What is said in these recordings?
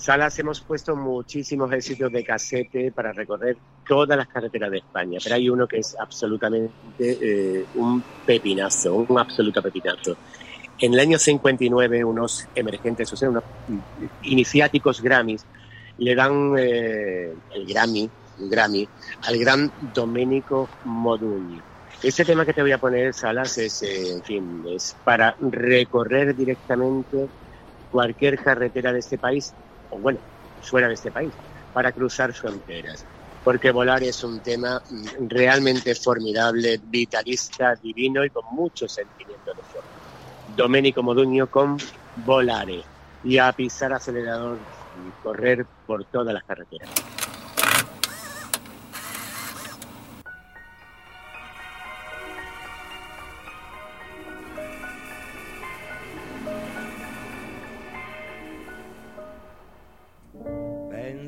Salas hemos puesto muchísimos éxitos de casete para recorrer todas las carreteras de España, pero hay uno que es absolutamente eh, un pepinazo, un absoluto pepinazo. En el año 59, unos emergentes, o sea, unos iniciáticos Grammys, le dan eh, el Grammy, Grammy al gran Domenico Modugno. Este tema que te voy a poner, Salas, es, eh, en fin, es para recorrer directamente cualquier carretera de este país, o bueno, fuera de este país, para cruzar fronteras. Porque volar es un tema mm, realmente formidable, vitalista, divino y con mucho sentimiento de fuerza. Domenico Modugno con Volare y a pisar acelerador y correr por todas las carreteras.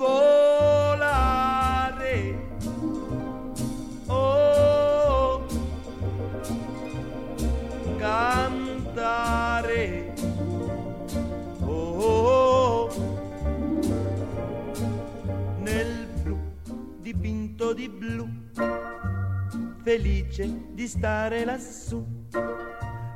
volare. Oh, cantare. Oh, nel blu dipinto di blu, felice di stare lassù.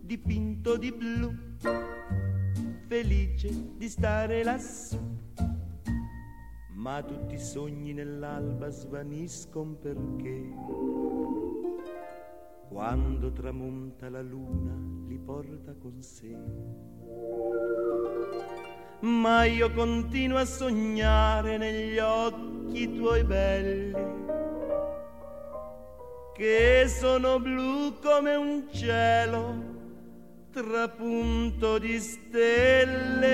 Dipinto di blu, felice di stare lassù. Ma tutti i sogni nell'alba svaniscono perché quando tramonta la luna li porta con sé. Ma io continuo a sognare negli occhi tuoi belli che sono blu come un cielo trapunto di stelle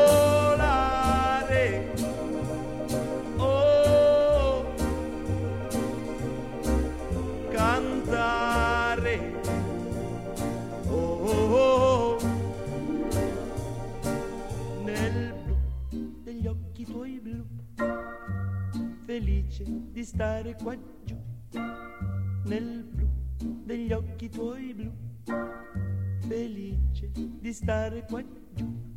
felice di stare qua giù, nel blu degli occhi tuoi blu, felice di stare qua giù